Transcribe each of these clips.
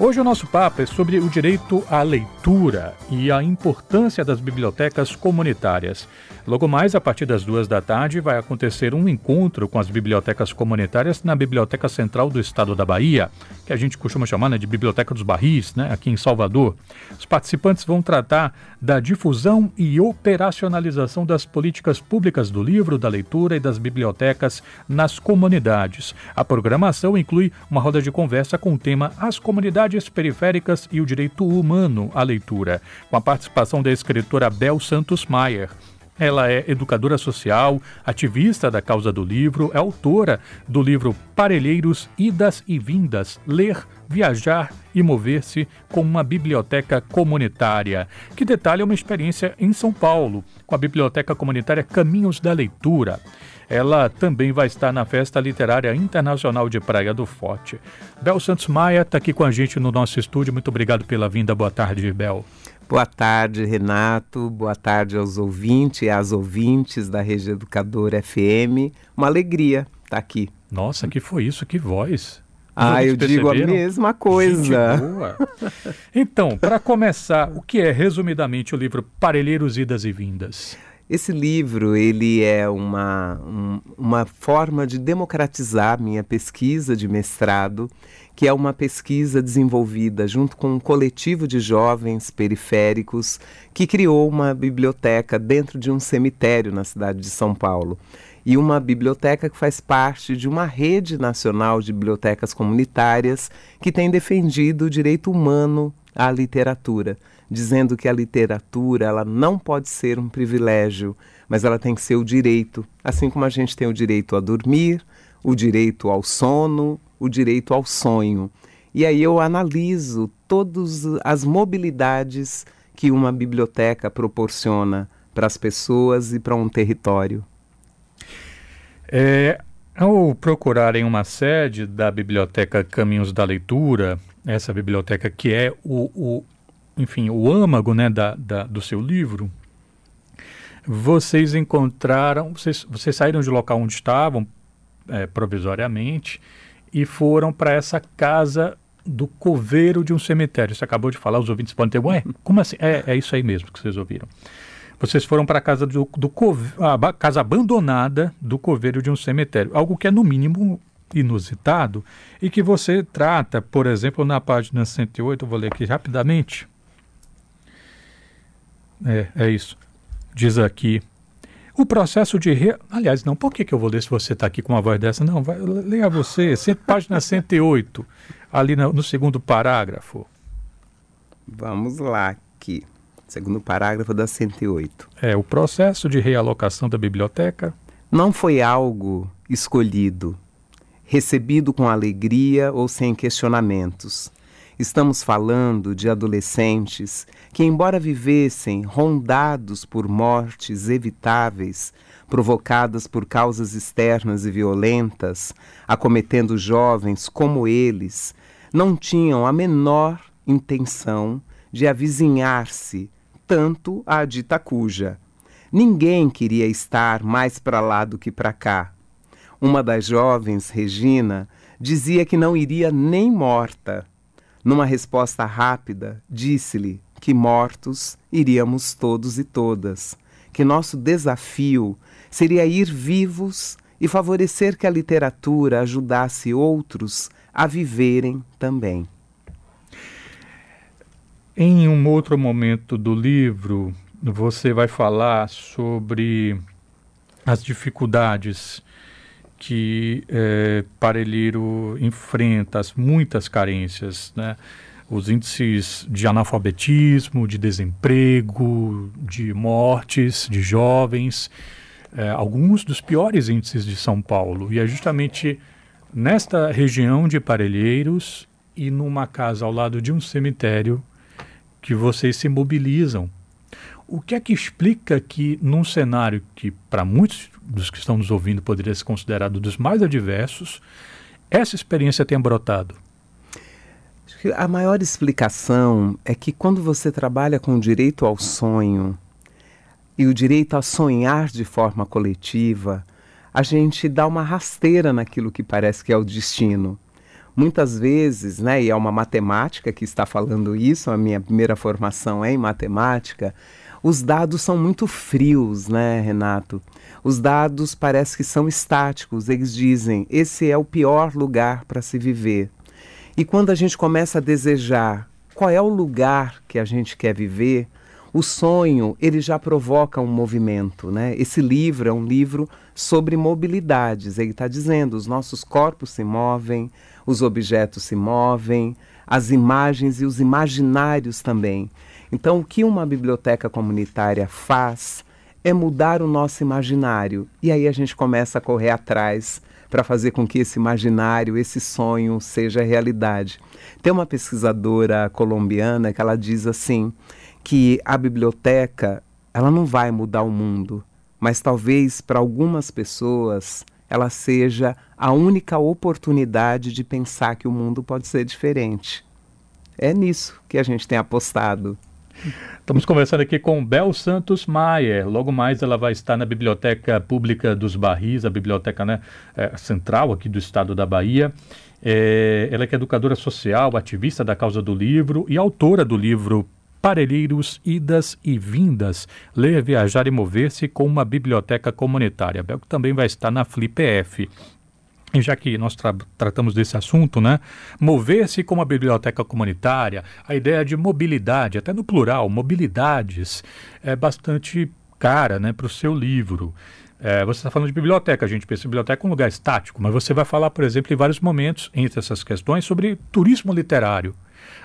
Hoje o nosso papo é sobre o direito à leitura e a importância das bibliotecas comunitárias. Logo mais, a partir das duas da tarde, vai acontecer um encontro com as bibliotecas comunitárias na Biblioteca Central do Estado da Bahia, que a gente costuma chamar né, de Biblioteca dos Barris, né, aqui em Salvador. Os participantes vão tratar da difusão e operacionalização das políticas públicas do livro, da leitura e das bibliotecas nas comunidades. A programação inclui uma roda de conversa com o tema As Comunidades Periféricas e o Direito Humano à Leitura, com a participação da escritora Bel Santos Maier. Ela é educadora social, ativista da causa do livro, é autora do livro Parelheiros, Idas e Vindas, Ler, Viajar e Mover-se com uma biblioteca comunitária, que detalha uma experiência em São Paulo, com a biblioteca comunitária Caminhos da Leitura. Ela também vai estar na Festa Literária Internacional de Praia do Forte. Bel Santos Maia está aqui com a gente no nosso estúdio. Muito obrigado pela vinda. Boa tarde, Bel. Boa tarde, Renato. Boa tarde aos ouvintes e às ouvintes da Rede Educadora FM. Uma alegria estar tá aqui. Nossa, que foi isso? Que voz. Ah, eu digo a mesma coisa. então, para começar, o que é resumidamente o livro Parelheiros Idas e Vindas? Esse livro ele é uma, um, uma forma de democratizar minha pesquisa de mestrado, que é uma pesquisa desenvolvida junto com um coletivo de jovens periféricos que criou uma biblioteca dentro de um cemitério na cidade de São Paulo. E uma biblioteca que faz parte de uma rede nacional de bibliotecas comunitárias que tem defendido o direito humano à literatura dizendo que a literatura ela não pode ser um privilégio, mas ela tem que ser o direito, assim como a gente tem o direito a dormir, o direito ao sono, o direito ao sonho. E aí eu analiso todas as mobilidades que uma biblioteca proporciona para as pessoas e para um território. É, ao procurarem uma sede da Biblioteca Caminhos da Leitura, essa biblioteca que é o, o enfim, o âmago né, da, da, do seu livro, vocês encontraram, vocês, vocês saíram do local onde estavam, é, provisoriamente, e foram para essa casa do coveiro de um cemitério. Você acabou de falar, os ouvintes podem ter, ué, como assim? É, é isso aí mesmo que vocês ouviram. Vocês foram para a casa do, do a casa abandonada do coveiro de um cemitério, algo que é no mínimo inusitado e que você trata, por exemplo, na página 108, eu vou ler aqui rapidamente. É, é isso. Diz aqui. O processo de. Re... Aliás, não, por que, que eu vou ler se você está aqui com uma voz dessa? Não, vai, leia você, cento, página 108, ali no, no segundo parágrafo. Vamos lá, aqui. Segundo parágrafo da 108. É, o processo de realocação da biblioteca. Não foi algo escolhido, recebido com alegria ou sem questionamentos. Estamos falando de adolescentes que, embora vivessem rondados por mortes evitáveis, provocadas por causas externas e violentas, acometendo jovens como eles, não tinham a menor intenção de avizinhar-se tanto à dita cuja. Ninguém queria estar mais para lá do que para cá. Uma das jovens, Regina, dizia que não iria nem morta numa resposta rápida, disse-lhe que mortos iríamos todos e todas, que nosso desafio seria ir vivos e favorecer que a literatura ajudasse outros a viverem também. Em um outro momento do livro, você vai falar sobre as dificuldades que é, Parelheiro enfrenta muitas carências, né? os índices de analfabetismo, de desemprego, de mortes de jovens, é, alguns dos piores índices de São Paulo. E é justamente nesta região de Parelheiros e numa casa ao lado de um cemitério que vocês se mobilizam. O que é que explica que, num cenário que, para muitos dos que estão nos ouvindo poderia ser considerado dos mais adversos, essa experiência tenha brotado? A maior explicação é que quando você trabalha com o direito ao sonho e o direito a sonhar de forma coletiva, a gente dá uma rasteira naquilo que parece que é o destino. Muitas vezes, né, e é uma matemática que está falando isso, a minha primeira formação é em matemática, os dados são muito frios, né, Renato? Os dados parece que são estáticos, eles dizem, esse é o pior lugar para se viver. E quando a gente começa a desejar qual é o lugar que a gente quer viver, o sonho ele já provoca um movimento, né? Esse livro é um livro sobre mobilidades. Ele está dizendo os nossos corpos se movem, os objetos se movem, as imagens e os imaginários também. Então, o que uma biblioteca comunitária faz é mudar o nosso imaginário e aí a gente começa a correr atrás para fazer com que esse imaginário, esse sonho seja realidade. Tem uma pesquisadora colombiana que ela diz assim que a biblioteca ela não vai mudar o mundo, mas talvez para algumas pessoas ela seja a única oportunidade de pensar que o mundo pode ser diferente. É nisso que a gente tem apostado. Estamos conversando aqui com Bel Santos Maier. Logo mais ela vai estar na Biblioteca Pública dos Barris, a biblioteca né, é, central aqui do estado da Bahia. É, ela é, é educadora social, ativista da causa do livro e autora do livro Parelheiros, Idas e Vindas, Ler, Viajar e Mover-se com uma Biblioteca Comunitária. Bel também vai estar na FLIPF. E já que nós tra tratamos desse assunto, né? Mover-se com uma biblioteca comunitária, a ideia de mobilidade, até no plural, mobilidades, é bastante cara né, para o seu livro. É, você está falando de biblioteca, a gente pensa em biblioteca como um lugar estático, mas você vai falar, por exemplo, em vários momentos, entre essas questões, sobre turismo literário.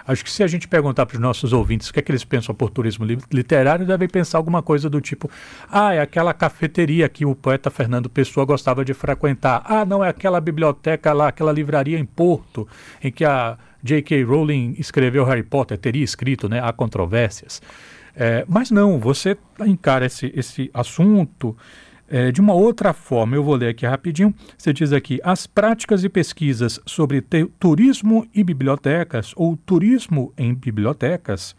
Acho que se a gente perguntar para os nossos ouvintes o que é que eles pensam por turismo literário, devem pensar alguma coisa do tipo: ah, é aquela cafeteria que o poeta Fernando Pessoa gostava de frequentar. Ah, não, é aquela biblioteca lá, aquela livraria em Porto, em que a J.K. Rowling escreveu Harry Potter, teria escrito, né? Há controvérsias. É, mas não, você encara esse, esse assunto é, de uma outra forma, eu vou ler aqui rapidinho. Você diz aqui: as práticas e pesquisas sobre turismo e bibliotecas, ou turismo em bibliotecas,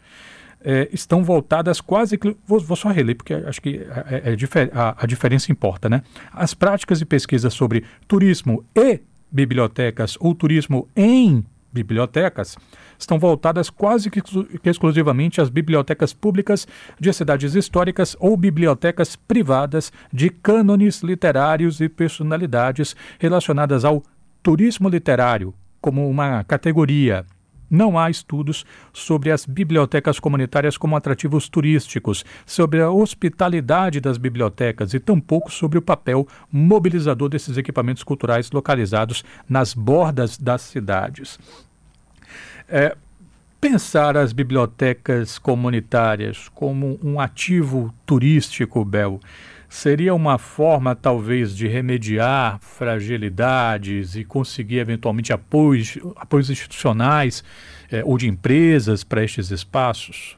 é, estão voltadas quase que. Vou, vou, só reler, porque acho que é, é, é a, a diferença importa, né? As práticas e pesquisas sobre turismo e bibliotecas, ou turismo em bibliotecas, estão voltadas quase que exclusivamente às bibliotecas públicas de cidades históricas ou bibliotecas privadas de cânones literários e personalidades relacionadas ao turismo literário como uma categoria. Não há estudos sobre as bibliotecas comunitárias como atrativos turísticos, sobre a hospitalidade das bibliotecas e tampouco sobre o papel mobilizador desses equipamentos culturais localizados nas bordas das cidades. É, pensar as bibliotecas comunitárias como um ativo turístico, Bel, seria uma forma talvez de remediar fragilidades e conseguir eventualmente apoios, apoios institucionais é, ou de empresas para estes espaços?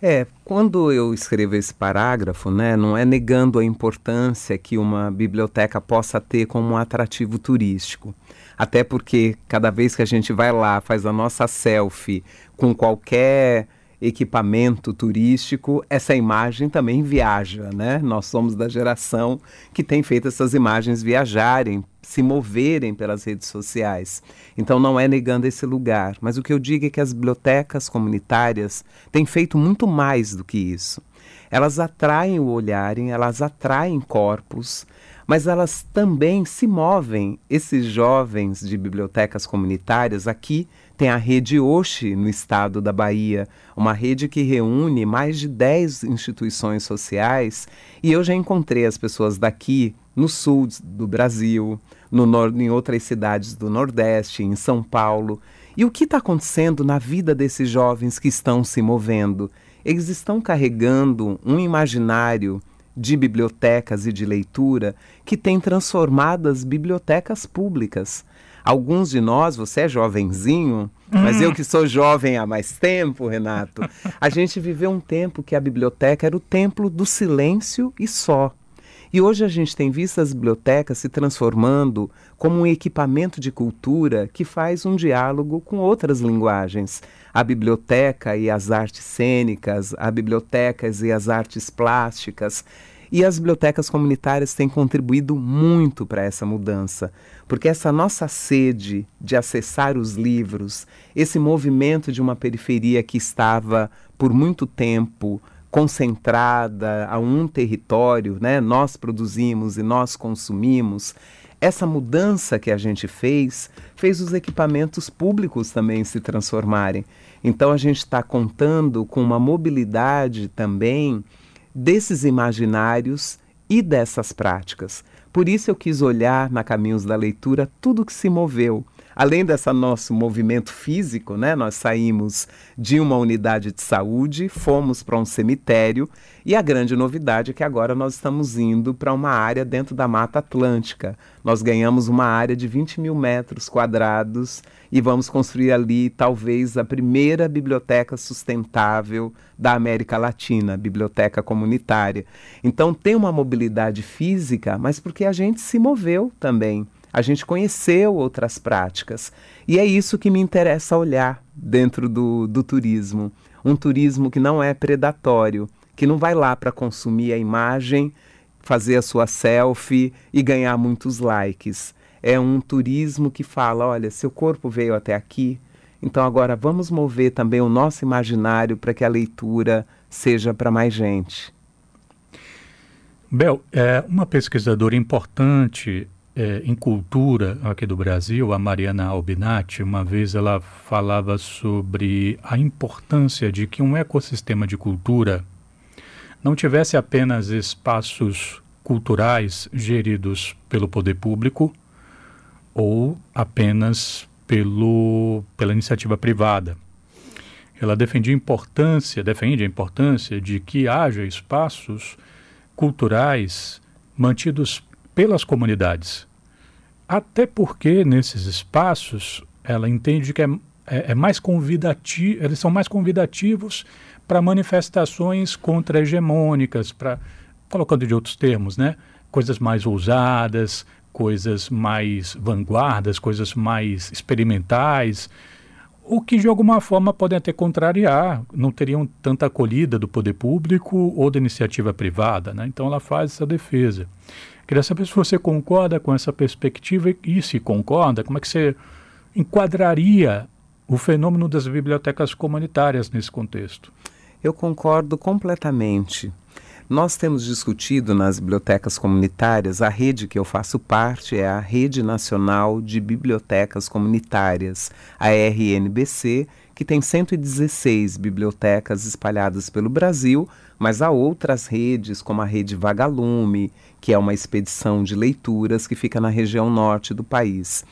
É, quando eu escrevo esse parágrafo, né, não é negando a importância que uma biblioteca possa ter como um atrativo turístico. Até porque cada vez que a gente vai lá, faz a nossa selfie com qualquer equipamento turístico, essa imagem também viaja, né? Nós somos da geração que tem feito essas imagens viajarem, se moverem pelas redes sociais. Então não é negando esse lugar, mas o que eu digo é que as bibliotecas comunitárias têm feito muito mais do que isso. Elas atraem o olharem, elas atraem corpos, mas elas também se movem. Esses jovens de bibliotecas comunitárias aqui tem a rede Oxi no estado da Bahia, uma rede que reúne mais de 10 instituições sociais, e eu já encontrei as pessoas daqui no sul do Brasil, no em outras cidades do Nordeste, em São Paulo. E o que está acontecendo na vida desses jovens que estão se movendo? Eles estão carregando um imaginário de bibliotecas e de leitura que tem transformado as bibliotecas públicas. Alguns de nós, você é jovenzinho, mas eu hum. que sou jovem há mais tempo, Renato, a gente viveu um tempo que a biblioteca era o templo do silêncio e só. E hoje a gente tem visto as bibliotecas se transformando como um equipamento de cultura que faz um diálogo com outras linguagens. A biblioteca e as artes cênicas, a bibliotecas e as artes plásticas. E as bibliotecas comunitárias têm contribuído muito para essa mudança, porque essa nossa sede de acessar os livros, esse movimento de uma periferia que estava por muito tempo concentrada a um território, né? Nós produzimos e nós consumimos. Essa mudança que a gente fez fez os equipamentos públicos também se transformarem. Então a gente está contando com uma mobilidade também desses imaginários e dessas práticas. Por isso eu quis olhar na Caminhos da Leitura tudo que se moveu além desse nosso movimento físico, né, nós saímos de uma unidade de saúde, fomos para um cemitério e a grande novidade é que agora nós estamos indo para uma área dentro da Mata Atlântica. Nós ganhamos uma área de 20 mil metros quadrados e vamos construir ali talvez a primeira biblioteca sustentável da América Latina, biblioteca comunitária. Então tem uma mobilidade física, mas porque a gente se moveu também a gente conheceu outras práticas. E é isso que me interessa olhar dentro do, do turismo. Um turismo que não é predatório, que não vai lá para consumir a imagem, fazer a sua selfie e ganhar muitos likes. É um turismo que fala: olha, seu corpo veio até aqui, então agora vamos mover também o nosso imaginário para que a leitura seja para mais gente. Bel, é, uma pesquisadora importante é, em cultura aqui do Brasil, a Mariana Albinati, uma vez ela falava sobre a importância de que um ecossistema de cultura não tivesse apenas espaços culturais geridos pelo poder público ou apenas pelo, pela iniciativa privada. Ela defendia importância, defende a importância de que haja espaços culturais mantidos pelas comunidades. Até porque nesses espaços ela entende que é, é, é mais convidativo, eles são mais convidativos para manifestações contra-hegemônicas, para colocando de outros termos, né? Coisas mais ousadas, coisas mais vanguardas, coisas mais experimentais, o que de alguma forma podem até contrariar, não teriam tanta acolhida do poder público ou da iniciativa privada, né? Então ela faz essa defesa. Queria saber se você concorda com essa perspectiva e, se concorda, como é que você enquadraria o fenômeno das bibliotecas comunitárias nesse contexto? Eu concordo completamente. Nós temos discutido nas bibliotecas comunitárias, a rede que eu faço parte é a Rede Nacional de Bibliotecas Comunitárias, a RNBC, que tem 116 bibliotecas espalhadas pelo Brasil, mas há outras redes, como a Rede Vagalume, que é uma expedição de leituras que fica na região norte do país.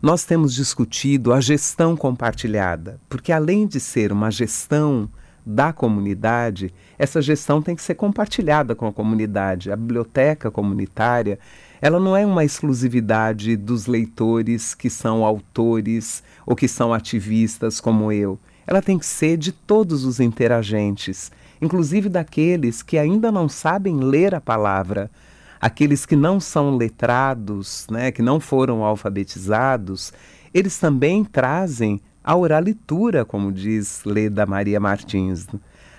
Nós temos discutido a gestão compartilhada, porque além de ser uma gestão da comunidade, essa gestão tem que ser compartilhada com a comunidade. A biblioteca comunitária, ela não é uma exclusividade dos leitores que são autores ou que são ativistas como eu. Ela tem que ser de todos os interagentes, inclusive daqueles que ainda não sabem ler a palavra, aqueles que não são letrados, né, que não foram alfabetizados, eles também trazem a oralitura, como diz Leda Maria Martins.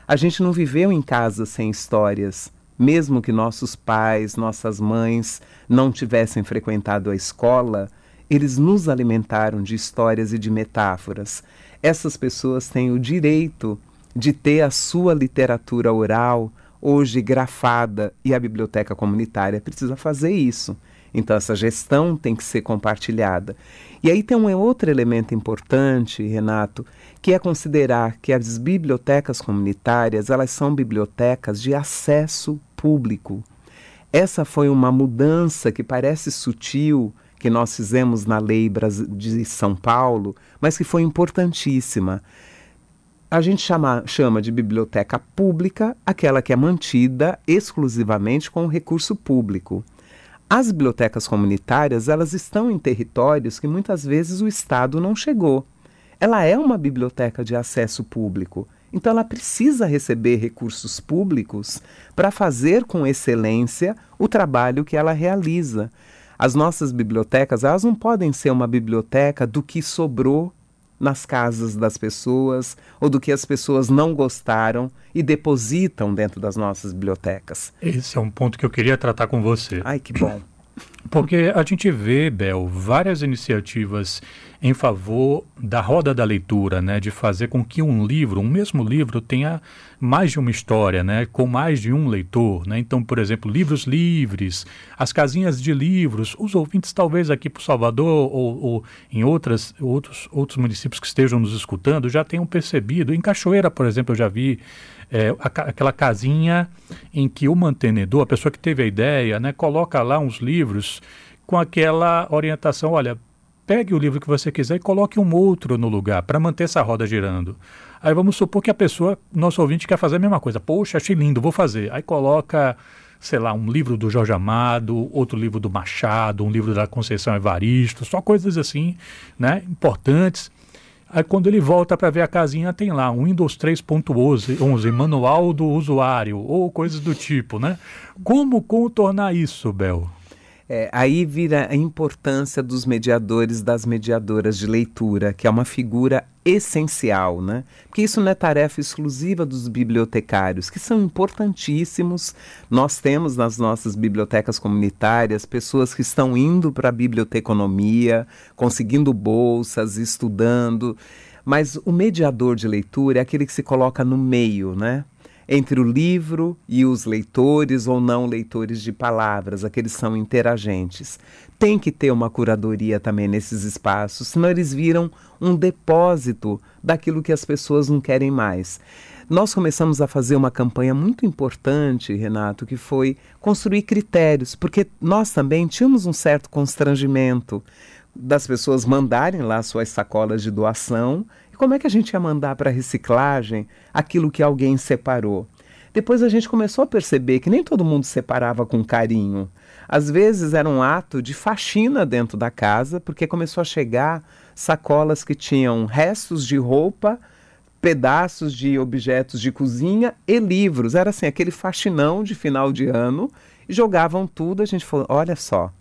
A gente não viveu em casa sem histórias, mesmo que nossos pais, nossas mães não tivessem frequentado a escola, eles nos alimentaram de histórias e de metáforas. Essas pessoas têm o direito de ter a sua literatura oral, hoje grafada, e a biblioteca comunitária precisa fazer isso. Então, essa gestão tem que ser compartilhada. E aí tem um outro elemento importante, Renato, que é considerar que as bibliotecas comunitárias elas são bibliotecas de acesso público. Essa foi uma mudança que parece sutil que nós fizemos na lei de São Paulo, mas que foi importantíssima a gente chama, chama de biblioteca pública aquela que é mantida exclusivamente com recurso público. As bibliotecas comunitárias, elas estão em territórios que muitas vezes o Estado não chegou. Ela é uma biblioteca de acesso público, então ela precisa receber recursos públicos para fazer com excelência o trabalho que ela realiza. As nossas bibliotecas, elas não podem ser uma biblioteca do que sobrou nas casas das pessoas ou do que as pessoas não gostaram e depositam dentro das nossas bibliotecas. Esse é um ponto que eu queria tratar com você. Ai, que bom. Porque a gente vê, Bel, várias iniciativas em favor da roda da leitura, né, de fazer com que um livro, um mesmo livro, tenha mais de uma história, né, com mais de um leitor, né. Então, por exemplo, livros livres, as casinhas de livros, os ouvintes talvez aqui para Salvador ou, ou, em outras, outros, outros municípios que estejam nos escutando já tenham percebido. Em Cachoeira, por exemplo, eu já vi é, aquela casinha em que o mantenedor, a pessoa que teve a ideia, né, coloca lá uns livros com aquela orientação, olha, pegue o livro que você quiser e coloque um outro no lugar para manter essa roda girando. Aí vamos supor que a pessoa, nosso ouvinte, quer fazer a mesma coisa. Poxa, achei lindo, vou fazer. Aí coloca, sei lá, um livro do Jorge Amado, outro livro do Machado, um livro da Conceição Evaristo, só coisas assim, né, importantes. Aí quando ele volta para ver a casinha, tem lá um Windows 3.11, manual do usuário, ou coisas do tipo, né? Como contornar isso, Bel? É, aí vira a importância dos mediadores, das mediadoras de leitura, que é uma figura essencial, né? Porque isso não é tarefa exclusiva dos bibliotecários, que são importantíssimos. Nós temos nas nossas bibliotecas comunitárias pessoas que estão indo para a biblioteconomia, conseguindo bolsas, estudando. Mas o mediador de leitura é aquele que se coloca no meio, né? Entre o livro e os leitores ou não leitores de palavras, aqueles são interagentes. Tem que ter uma curadoria também nesses espaços, senão eles viram um depósito daquilo que as pessoas não querem mais. Nós começamos a fazer uma campanha muito importante, Renato, que foi construir critérios, porque nós também tínhamos um certo constrangimento das pessoas mandarem lá suas sacolas de doação como é que a gente ia mandar para reciclagem aquilo que alguém separou? Depois a gente começou a perceber que nem todo mundo separava com carinho. Às vezes era um ato de faxina dentro da casa, porque começou a chegar sacolas que tinham restos de roupa, pedaços de objetos de cozinha e livros. Era assim, aquele faxinão de final de ano. E jogavam tudo. A gente falou: olha só,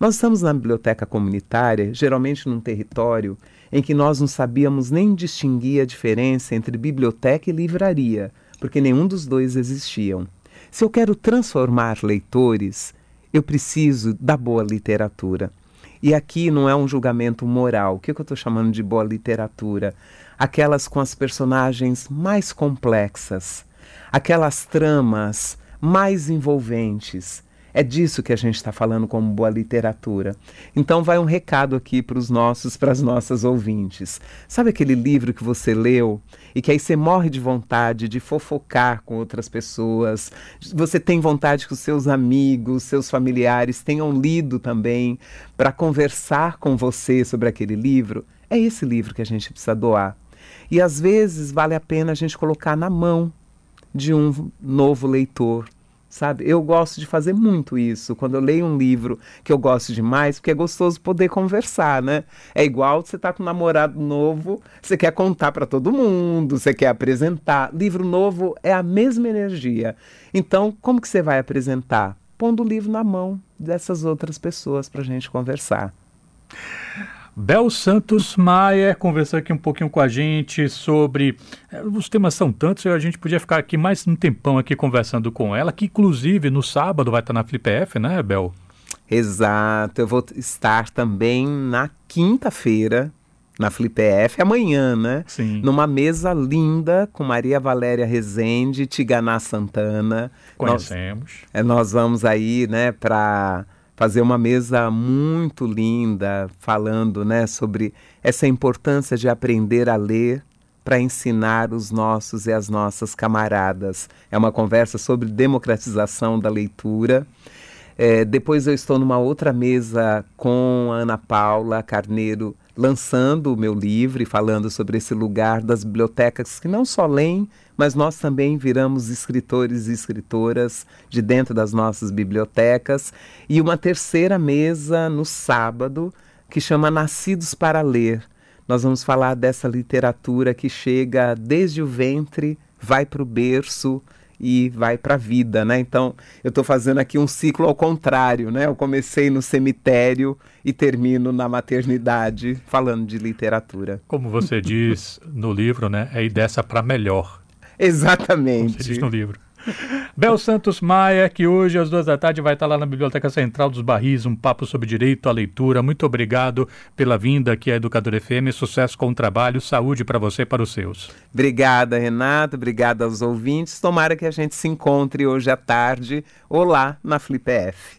nós estamos na biblioteca comunitária, geralmente num território em que nós não sabíamos nem distinguir a diferença entre biblioteca e livraria, porque nenhum dos dois existiam. Se eu quero transformar leitores, eu preciso da boa literatura. E aqui não é um julgamento moral. O que, eu estou chamando de boa literatura? Aquelas com as personagens mais complexas, aquelas tramas mais envolventes, é disso que a gente está falando como boa literatura. Então vai um recado aqui para os nossos, para as nossas ouvintes. Sabe aquele livro que você leu e que aí você morre de vontade de fofocar com outras pessoas? Você tem vontade que os seus amigos, seus familiares tenham lido também para conversar com você sobre aquele livro? É esse livro que a gente precisa doar. E às vezes vale a pena a gente colocar na mão de um novo leitor sabe? Eu gosto de fazer muito isso. Quando eu leio um livro que eu gosto demais, porque é gostoso poder conversar, né? É igual você tá com um namorado novo, você quer contar para todo mundo, você quer apresentar. Livro novo é a mesma energia. Então, como que você vai apresentar? Pondo o livro na mão dessas outras pessoas para a gente conversar. Bel Santos Maia conversou aqui um pouquinho com a gente sobre. Eh, os temas são tantos, a gente podia ficar aqui mais um tempão aqui conversando com ela, que inclusive no sábado vai estar na FlipF, né, Bel? Exato, eu vou estar também na quinta-feira, na FlipF, amanhã, né? Sim. Numa mesa linda com Maria Valéria Rezende, Tiganá Santana. Conhecemos. Nós, é, nós vamos aí, né, para fazer uma mesa muito linda, falando né, sobre essa importância de aprender a ler para ensinar os nossos e as nossas camaradas. É uma conversa sobre democratização da leitura. É, depois eu estou numa outra mesa com a Ana Paula Carneiro, lançando o meu livro e falando sobre esse lugar das bibliotecas que não só leem, mas nós também viramos escritores e escritoras de dentro das nossas bibliotecas. E uma terceira mesa no sábado, que chama Nascidos para Ler. Nós vamos falar dessa literatura que chega desde o ventre, vai para o berço e vai para a vida, né? Então, eu estou fazendo aqui um ciclo ao contrário, né? Eu comecei no cemitério e termino na maternidade falando de literatura. Como você diz no livro, né? É dessa para melhor. Exatamente. Como você diz no livro. Bel Santos Maia, que hoje às duas da tarde vai estar lá na Biblioteca Central dos Barris, um papo sobre direito à leitura. Muito obrigado pela vinda aqui à Educador FM. Sucesso com o trabalho, saúde para você e para os seus. Obrigada, Renato. Obrigada aos ouvintes. Tomara que a gente se encontre hoje à tarde ou lá na Flip F.